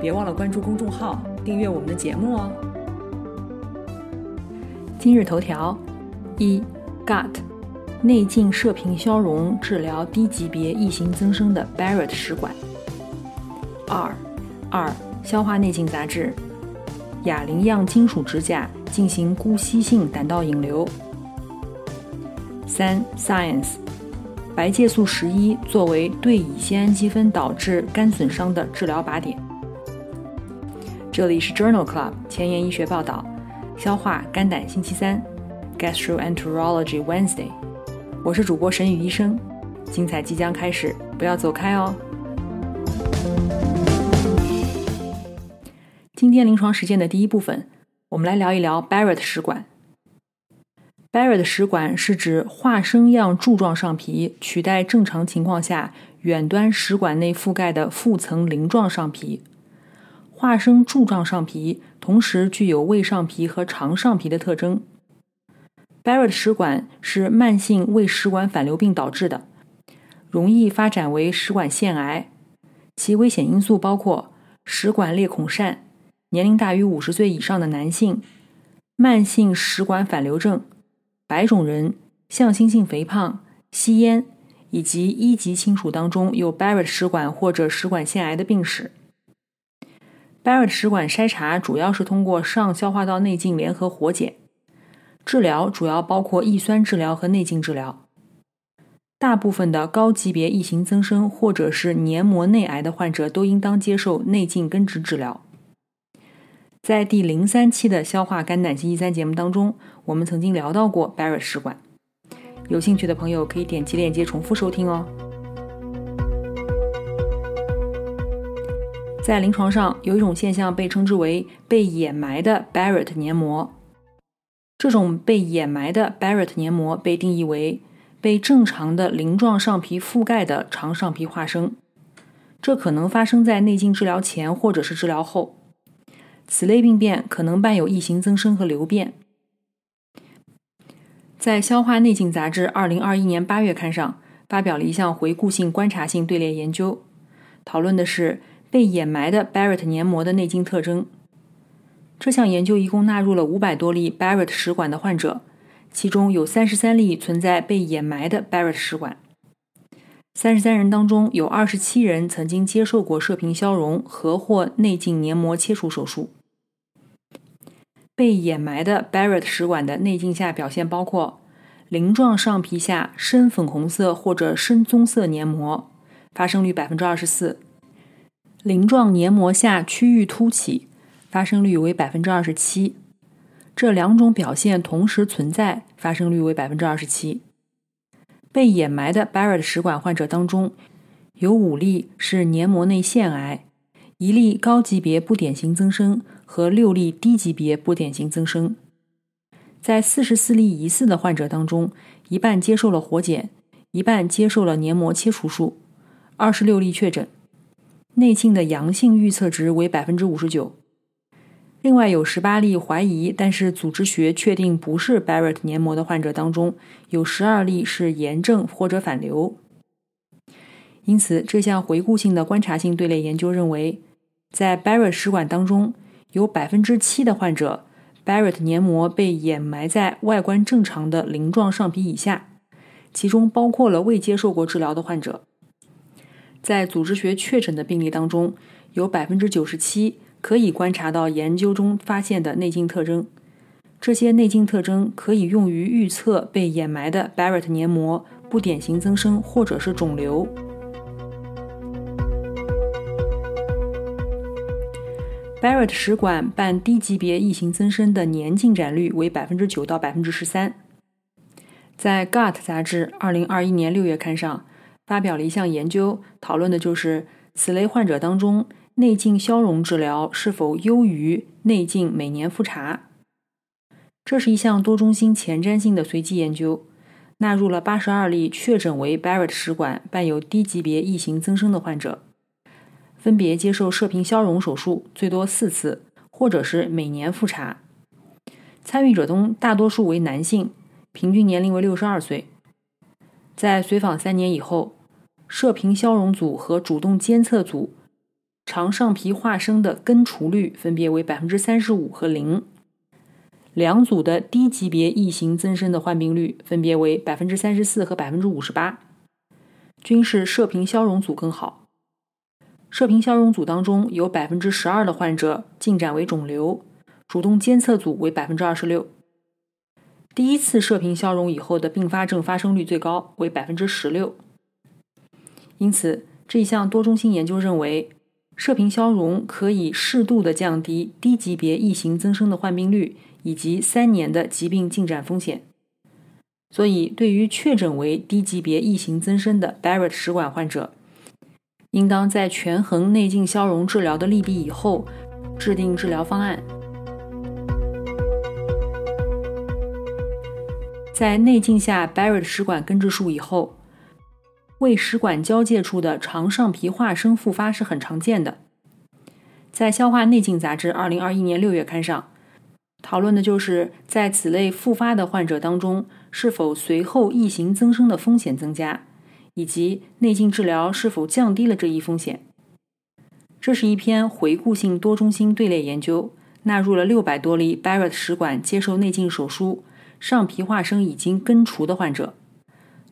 别忘了关注公众号，订阅我们的节目哦。今日头条：一，Gut，内镜射频消融治疗低级别异型增生的 Barrett 食管。二，二，消化内镜杂志，哑铃样金属支架进行姑息性胆道引流。三，Science，白介素十一作为对乙酰氨基酚导致肝损伤的治疗靶点。这里是 Journal Club 前沿医学报道，消化肝胆星期三，Gastroenterology Wednesday。我是主播沈宇医生，精彩即将开始，不要走开哦。今天临床实践的第一部分，我们来聊一聊 Barrett 食管。Barrett 食管是指化生样柱状上皮取代正常情况下远端食管内覆盖的腹层鳞状上皮。化生柱状上皮同时具有胃上皮和肠上皮的特征。Barrett 食管是慢性胃食管反流病导致的，容易发展为食管腺癌。其危险因素包括食管裂孔疝、年龄大于五十岁以上的男性、慢性食管反流症、白种人、向心性肥胖、吸烟以及一级亲属当中有 Barrett 食管或者食管腺癌的病史。Barrett 食管筛查主要是通过上消化道内镜联合活检，治疗主要包括抑酸治疗和内镜治疗。大部分的高级别异型增生或者是黏膜内癌的患者都应当接受内镜根治治疗。在第零三期的消化肝胆星期三节目当中，我们曾经聊到过 Barrett 食管，有兴趣的朋友可以点击链接重复收听哦。在临床上，有一种现象被称之为被掩埋的 Barrett 黏膜。这种被掩埋的 Barrett 黏膜被定义为被正常的鳞状上皮覆盖的肠上皮化生。这可能发生在内镜治疗前或者是治疗后。此类病变可能伴有异型增生和瘤变。在《消化内镜杂志》二零二一年八月刊上发表了一项回顾性观察性队列研究，讨论的是。被掩埋的 Barrett 黏膜的内镜特征。这项研究一共纳入了五百多例 Barrett 食管的患者，其中有三十三例存在被掩埋的 Barrett 食管。三十三人当中，有二十七人曾经接受过射频消融和或内镜黏膜切除手术。被掩埋的 Barrett 食管的内镜下表现包括鳞状上皮下深粉红色或者深棕色黏膜，发生率百分之二十四。鳞状黏膜下区域凸起，发生率为百分之二十七。这两种表现同时存在，发生率为百分之二十七。被掩埋的 Barrett 食管患者当中，有五例是黏膜内腺癌，一例高级别不典型增生和六例低级别不典型增生。在四十四例疑似的患者当中，一半接受了活检，一半接受了黏膜切除术，二十六例确诊。内镜的阳性预测值为百分之五十九，另外有十八例怀疑，但是组织学确定不是 Barrett 黏膜的患者当中，有十二例是炎症或者反流。因此，这项回顾性的观察性队列研究认为，在 Barrett 食管当中，有百分之七的患者 Barrett 黏膜被掩埋在外观正常的鳞状上皮以下，其中包括了未接受过治疗的患者。在组织学确诊的病例当中，有百分之九十七可以观察到研究中发现的内镜特征。这些内镜特征可以用于预测被掩埋的 Barrett 黏膜不典型增生或者是肿瘤。Barrett 食管伴低级别异型增生的年进展率为百分之九到百分之十三。在《Gut》杂志二零二一年六月刊上。发表了一项研究，讨论的就是此类患者当中内镜消融治疗是否优于内镜每年复查。这是一项多中心前瞻性的随机研究，纳入了八十二例确诊为 Barrett 食管伴有低级别异型增生的患者，分别接受射频消融手术最多四次，或者是每年复查。参与者中大多数为男性，平均年龄为六十二岁。在随访三年以后，射频消融组和主动监测组。肠上皮化生的根除率分别为百分之三十五和零，两组的低级别异型增生的患病率分别为百分之三十四和百分之五十八，均是射频消融组更好。射频消融组当中有百分之十二的患者进展为肿瘤，主动监测组为百分之二十六。第一次射频消融以后的并发症发生率最高为百分之十六。因此，这一项多中心研究认为。射频消融可以适度的降低低级别异型增生的患病率以及三年的疾病进展风险，所以对于确诊为低级别异型增生的 Barrett 食管患者，应当在权衡内镜消融治疗的利弊以后，制定治疗方案。在内镜下 Barrett 食管根治术以后。胃食管交界处的肠上皮化生复发是很常见的。在《消化内镜》杂志二零二一年六月刊上，讨论的就是在此类复发的患者当中，是否随后异型增生的风险增加，以及内镜治疗是否降低了这一风险。这是一篇回顾性多中心队列研究，纳入了六百多例 Barrett 食管接受内镜手术、上皮化生已经根除的患者。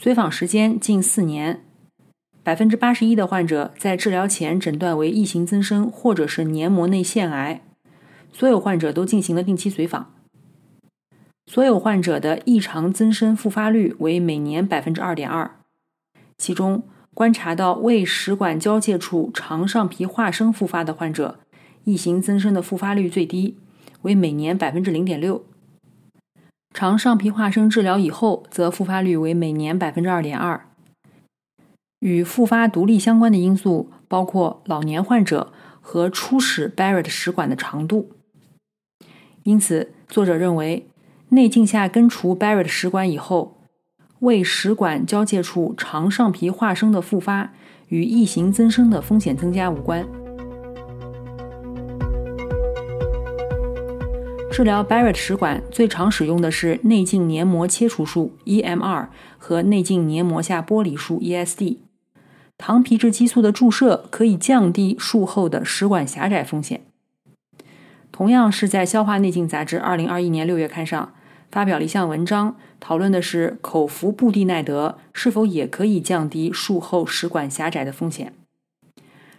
随访时间近四年，百分之八十一的患者在治疗前诊断为异型增生或者是黏膜内腺癌，所有患者都进行了定期随访。所有患者的异常增生复发率为每年百分之二点二，其中观察到胃食管交界处肠上皮化生复发的患者，异型增生的复发率最低，为每年百分之零点六。肠上皮化生治疗以后，则复发率为每年百分之二点二。与复发独立相关的因素包括老年患者和初始 Barrett 食管的长度。因此，作者认为，内镜下根除 Barrett 食管以后，胃食管交界处肠上皮化生的复发与异型增生的风险增加无关。治疗 Barrett 食管最常使用的是内镜黏膜切除术 （EMR） 和内镜黏膜下剥离术 （ESD）。糖皮质激素的注射可以降低术后的食管狭窄风险。同样是在《消化内镜》杂志2021年6月刊上发表了一项文章，讨论的是口服布地奈德是否也可以降低术后食管狭窄的风险。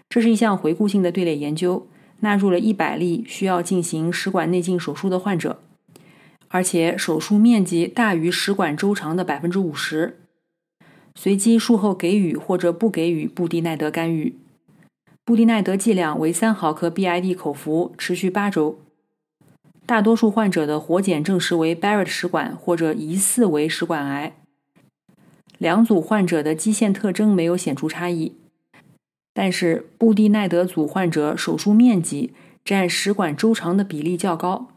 这是一项回顾性的队列研究。纳入了一百例需要进行食管内镜手术的患者，而且手术面积大于食管周长的百分之五十。随机术后给予或者不给予布地奈德干预。布地奈德剂量为三毫克 BID 口服，持续八周。大多数患者的活检证实为 Barrett 食管或者疑似为食管癌。两组患者的基线特征没有显著差异。但是布地奈德组患者手术面积占食管周长的比例较高。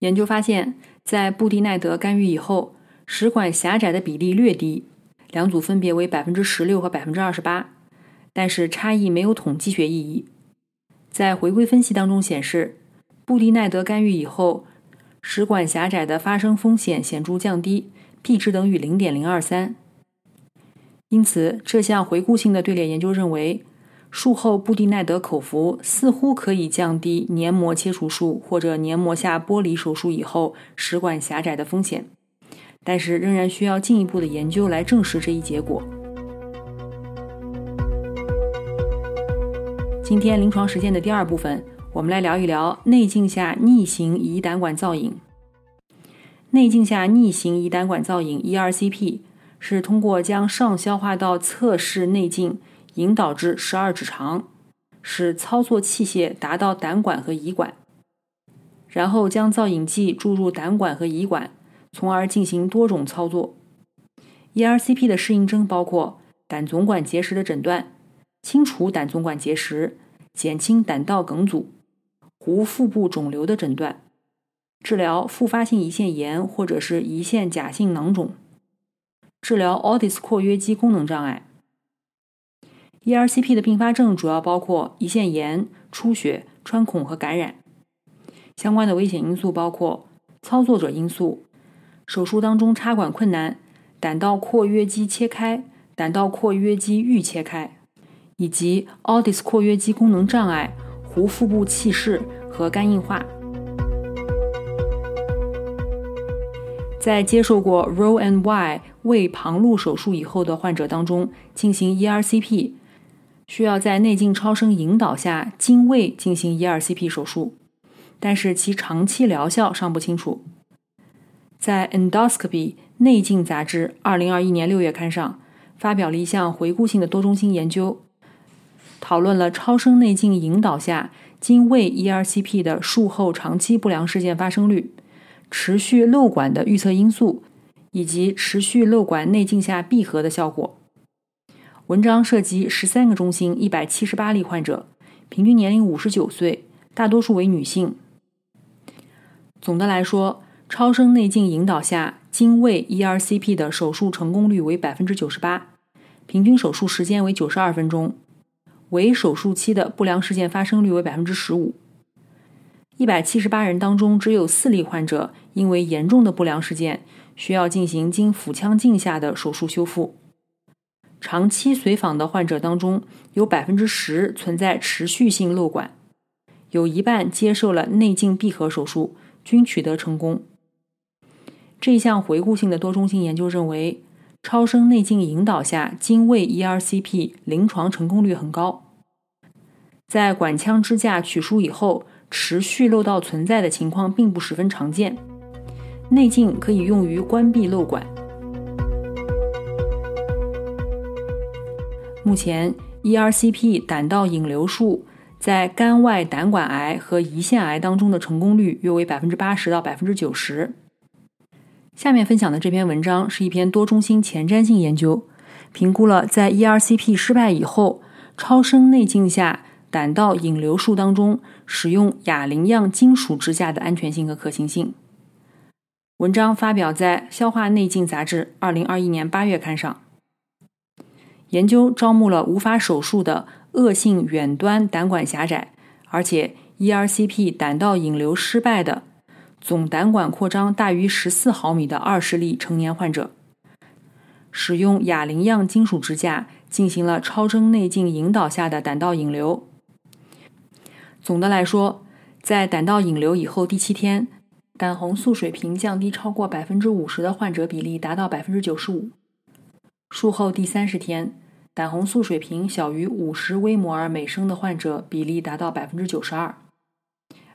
研究发现，在布地奈德干预以后，食管狭窄的比例略低，两组分别为百分之十六和百分之二十八，但是差异没有统计学意义。在回归分析当中显示，布地奈德干预以后，食管狭窄的发生风险显著降低，p 值等于零点零二三。因此，这项回顾性的队列研究认为，术后布地奈德口服似乎可以降低黏膜切除术或者黏膜下剥离手术以后食管狭窄的风险，但是仍然需要进一步的研究来证实这一结果。今天临床实践的第二部分，我们来聊一聊内镜下逆行胰胆管造影。内镜下逆行胰胆管造影 （ERCP）。是通过将上消化道侧室内镜引导至十二指肠，使操作器械达到胆管和胰管，然后将造影剂注入胆管和胰管，从而进行多种操作。ERCP 的适应症包括胆总管结石的诊断、清除胆总管结石、减轻胆道梗阻、无腹部肿瘤的诊断，治疗复发性胰腺炎或者是胰腺假性囊肿，治疗 Otis 括约肌功能障碍。ERCP 的并发症主要包括胰腺炎、出血、穿孔和感染。相关的危险因素包括操作者因素、手术当中插管困难、胆道括约肌切开、胆道括约肌预切开，以及 Otis 括约肌功能障碍、壶腹部憩室和肝硬化。在接受过 Row and Y 胃旁路手术以后的患者当中进行 ERCP，需要在内镜超声引导下经胃进行 ERCP 手术。但是其长期疗效尚不清楚。在《Endoscopy 内镜杂志》二零二一年六月刊上发表了一项回顾性的多中心研究，讨论了超声内镜引导下经胃 ERCP 的术后长期不良事件发生率、持续漏管的预测因素以及持续漏管内镜下闭合的效果。文章涉及十三个中心、一百七十八例患者，平均年龄五十九岁，大多数为女性。总的来说，超声内镜引导下经胃 ERCP 的手术成功率为百分之九十八，平均手术时间为九十二分钟，为手术期的不良事件发生率为百分之十五。一百七十八人当中，只有四例患者因为严重的不良事件需要进行经腹腔镜下的手术修复。长期随访的患者当中，有百分之十存在持续性漏管，有一半接受了内镜闭合手术。均取得成功。这项回顾性的多中心研究认为，超声内镜引导下经胃 ERCP 临床成功率很高。在管腔支架取出以后，持续漏道存在的情况并不十分常见。内镜可以用于关闭漏管。目前，ERCP 胆道引流术。在肝外胆管癌和胰腺癌当中的成功率约为百分之八十到百分之九十。下面分享的这篇文章是一篇多中心前瞻性研究，评估了在 ERCP 失败以后，超声内镜下胆道引流术当中使用哑铃样金属支架的安全性和可行性。文章发表在《消化内镜杂志》二零二一年八月刊上。研究招募了无法手术的。恶性远端胆管狭窄，而且 ERCP 胆道引流失败的总胆管扩张大于十四毫米的二十例成年患者，使用哑铃样金属支架进行了超声内镜引导下的胆道引流。总的来说，在胆道引流以后第七天，胆红素水平降低超过百分之五十的患者比例达到百分之九十五。术后第三十天。胆红素水平小于五十微摩尔每升的患者比例达到百分之九十二，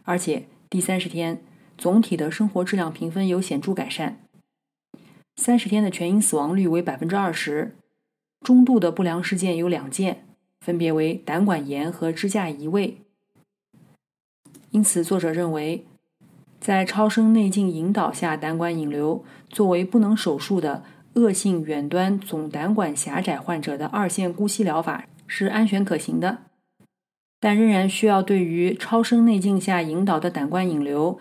而且第三十天总体的生活质量评分有显著改善。三十天的全因死亡率为百分之二十，中度的不良事件有两件，分别为胆管炎和支架移位。因此，作者认为，在超声内镜引导下胆管引流作为不能手术的。恶性远端总胆管狭窄患者的二线姑息疗法是安全可行的，但仍然需要对于超声内镜下引导的胆管引流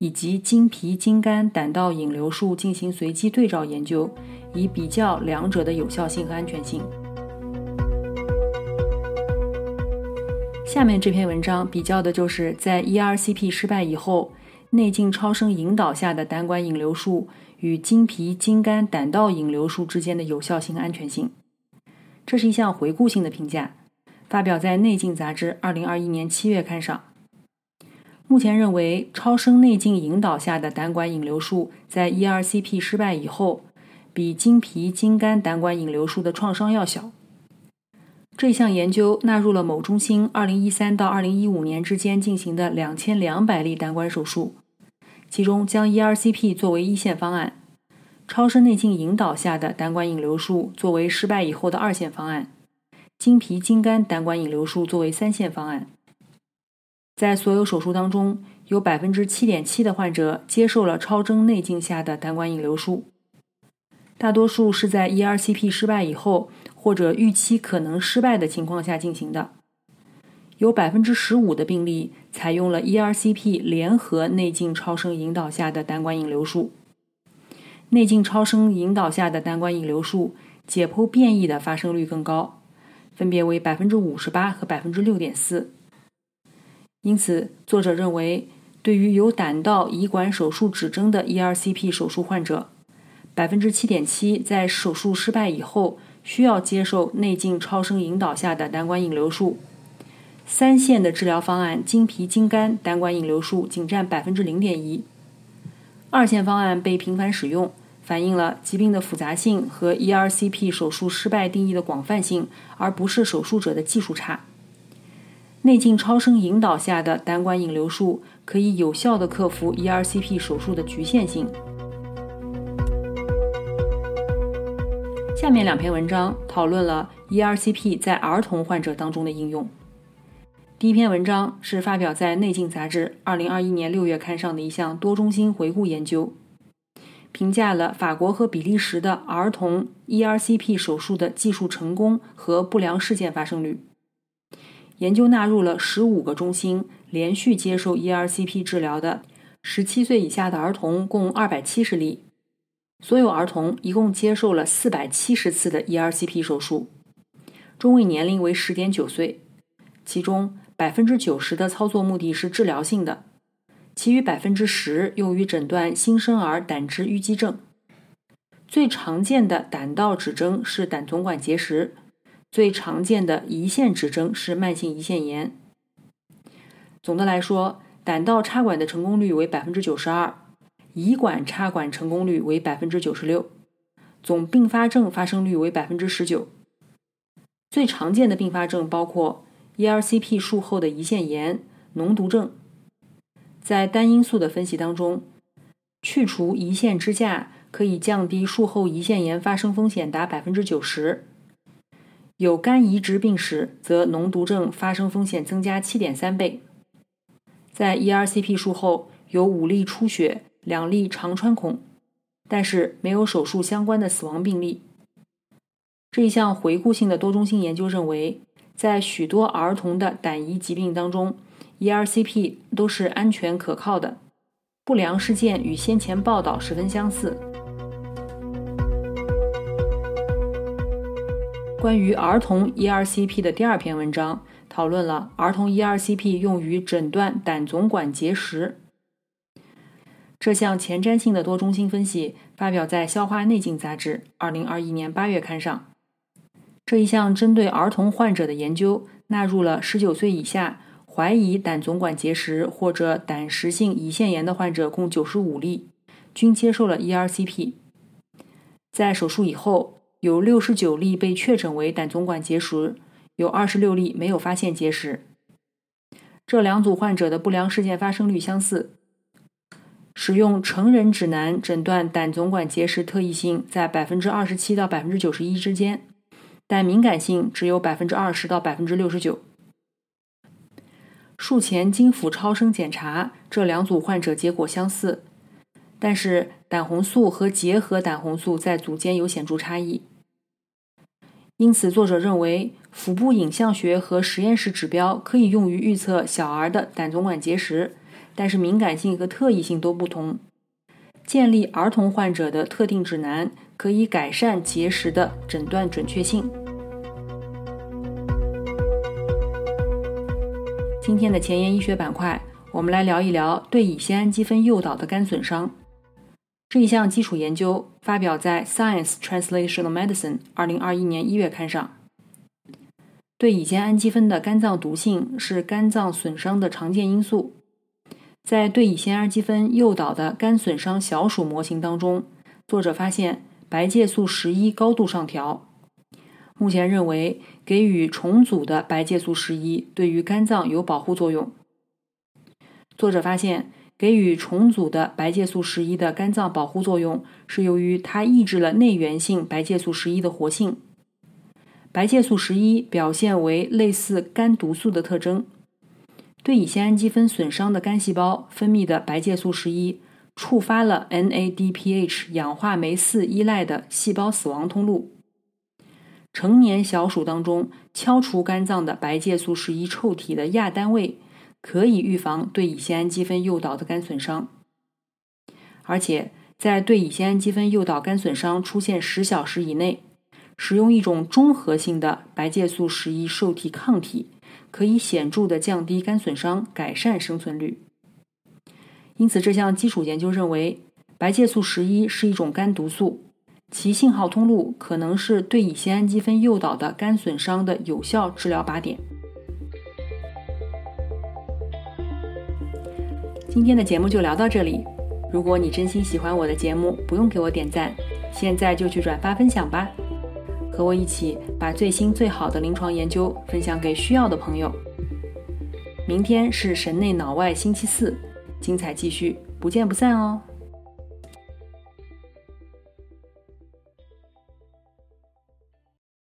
以及经皮经肝胆道引流术进行随机对照研究，以比较两者的有效性和安全性。下面这篇文章比较的就是在 ERCP 失败以后，内镜超声引导下的胆管引流术。与经皮经肝胆道引流术之间的有效性、安全性，这是一项回顾性的评价，发表在《内镜杂志》二零二一年七月刊上。目前认为，超声内镜引导下的胆管引流术在 ERCP 失败以后，比经皮经肝胆管引流术的创伤要小。这项研究纳入了某中心二零一三到二零一五年之间进行的两千两百例胆管手术。其中将 ERCP 作为一线方案，超声内镜引导下的胆管引流术作为失败以后的二线方案，经皮经肝胆管引流术作为三线方案。在所有手术当中，有百分之七点七的患者接受了超声内镜下的胆管引流术，大多数是在 ERCP 失败以后或者预期可能失败的情况下进行的。有百分之十五的病例采用了 ERCP 联合内镜超声引导下的胆管引流术。内镜超声引导下的胆管引流术解剖变异的发生率更高，分别为百分之五十八和百分之六点四。因此，作者认为，对于有胆道胰管手术指征的 ERCP 手术患者，百分之七点七在手术失败以后需要接受内镜超声引导下的胆管引流术。三线的治疗方案经皮经肝胆管引流术仅占百分之零点一，二线方案被频繁使用，反映了疾病的复杂性和 ERCP 手术失败定义的广泛性，而不是手术者的技术差。内镜超声引导下的胆管引流术可以有效地克服 ERCP 手术的局限性。下面两篇文章讨论了 ERCP 在儿童患者当中的应用。第一篇文章是发表在《内镜》杂志2021年6月刊上的一项多中心回顾研究，评价了法国和比利时的儿童 ERCP 手术的技术成功和不良事件发生率。研究纳入了15个中心连续接受 ERCP 治疗的17岁以下的儿童共270例，所有儿童一共接受了470次的 ERCP 手术，中位年龄为10.9岁，其中。百分之九十的操作目的是治疗性的，其余百分之十用于诊断新生儿胆汁淤积症。最常见的胆道指征是胆总管结石，最常见的胰腺指征是慢性胰腺炎。总的来说，胆道插管的成功率为百分之九十二，胰管插管成功率为百分之九十六，总并发症发生率为百分之十九。最常见的并发症包括。ERCP 术后的胰腺炎、脓毒症，在单因素的分析当中，去除胰腺支架可以降低术后胰腺炎发生风险达百分之九十。有肝移植病史，则脓毒症发生风险增加七点三倍。在 ERCP 术后有五例出血、两例肠穿孔，但是没有手术相关的死亡病例。这一项回顾性的多中心研究认为。在许多儿童的胆胰疾病当中，ERCP 都是安全可靠的。不良事件与先前报道十分相似。关于儿童 ERCP 的第二篇文章讨论了儿童 ERCP 用于诊断胆总管结石。这项前瞻性的多中心分析发表在《消化内镜》杂志2021年8月刊上。这一项针对儿童患者的研究纳入了19岁以下怀疑胆总管结石或者胆石性胰腺炎的患者共95例，均接受了 ERCP。在手术以后，有69例被确诊为胆总管结石，有26例没有发现结石。这两组患者的不良事件发生率相似。使用成人指南诊断胆总管结石特异性在27%到91%之间。但敏感性只有百分之二十到百分之六十九。术前经腹超声检查，这两组患者结果相似，但是胆红素和结合胆红素在组间有显著差异。因此，作者认为腹部影像学和实验室指标可以用于预测小儿的胆总管结石，但是敏感性和特异性都不同。建立儿童患者的特定指南。可以改善结石的诊断准确性。今天的前沿医学板块，我们来聊一聊对乙酰氨基酚诱导的肝损伤。这一项基础研究发表在《Science Translational Medicine》二零二一年一月刊上。对乙酰氨基酚的肝脏毒性是肝脏损伤的常见因素。在对乙酰氨基酚诱导的肝损伤小鼠模型当中，作者发现。白介素十一高度上调，目前认为给予重组的白介素十一对于肝脏有保护作用。作者发现，给予重组的白介素十一的肝脏保护作用是由于它抑制了内源性白介素十一的活性。白介素十一表现为类似肝毒素的特征，对乙酰氨基酚损伤的肝细胞分泌的白介素十一。触发了 NADPH 氧化酶四依赖的细胞死亡通路，成年小鼠当中敲除肝脏的白介素十一受体的亚单位，可以预防对乙酰氨基酚诱导的肝损伤。而且，在对乙酰氨基酚诱导肝损伤出现十小时以内，使用一种中和性的白介素十一受体抗体，可以显著的降低肝损伤，改善生存率。因此，这项基础研究认为，白介素十一是一种肝毒素，其信号通路可能是对乙酰氨基酚诱导的肝损伤的有效治疗靶点。今天的节目就聊到这里。如果你真心喜欢我的节目，不用给我点赞，现在就去转发分享吧，和我一起把最新最好的临床研究分享给需要的朋友。明天是神内脑外星期四。精彩继续，不见不散哦！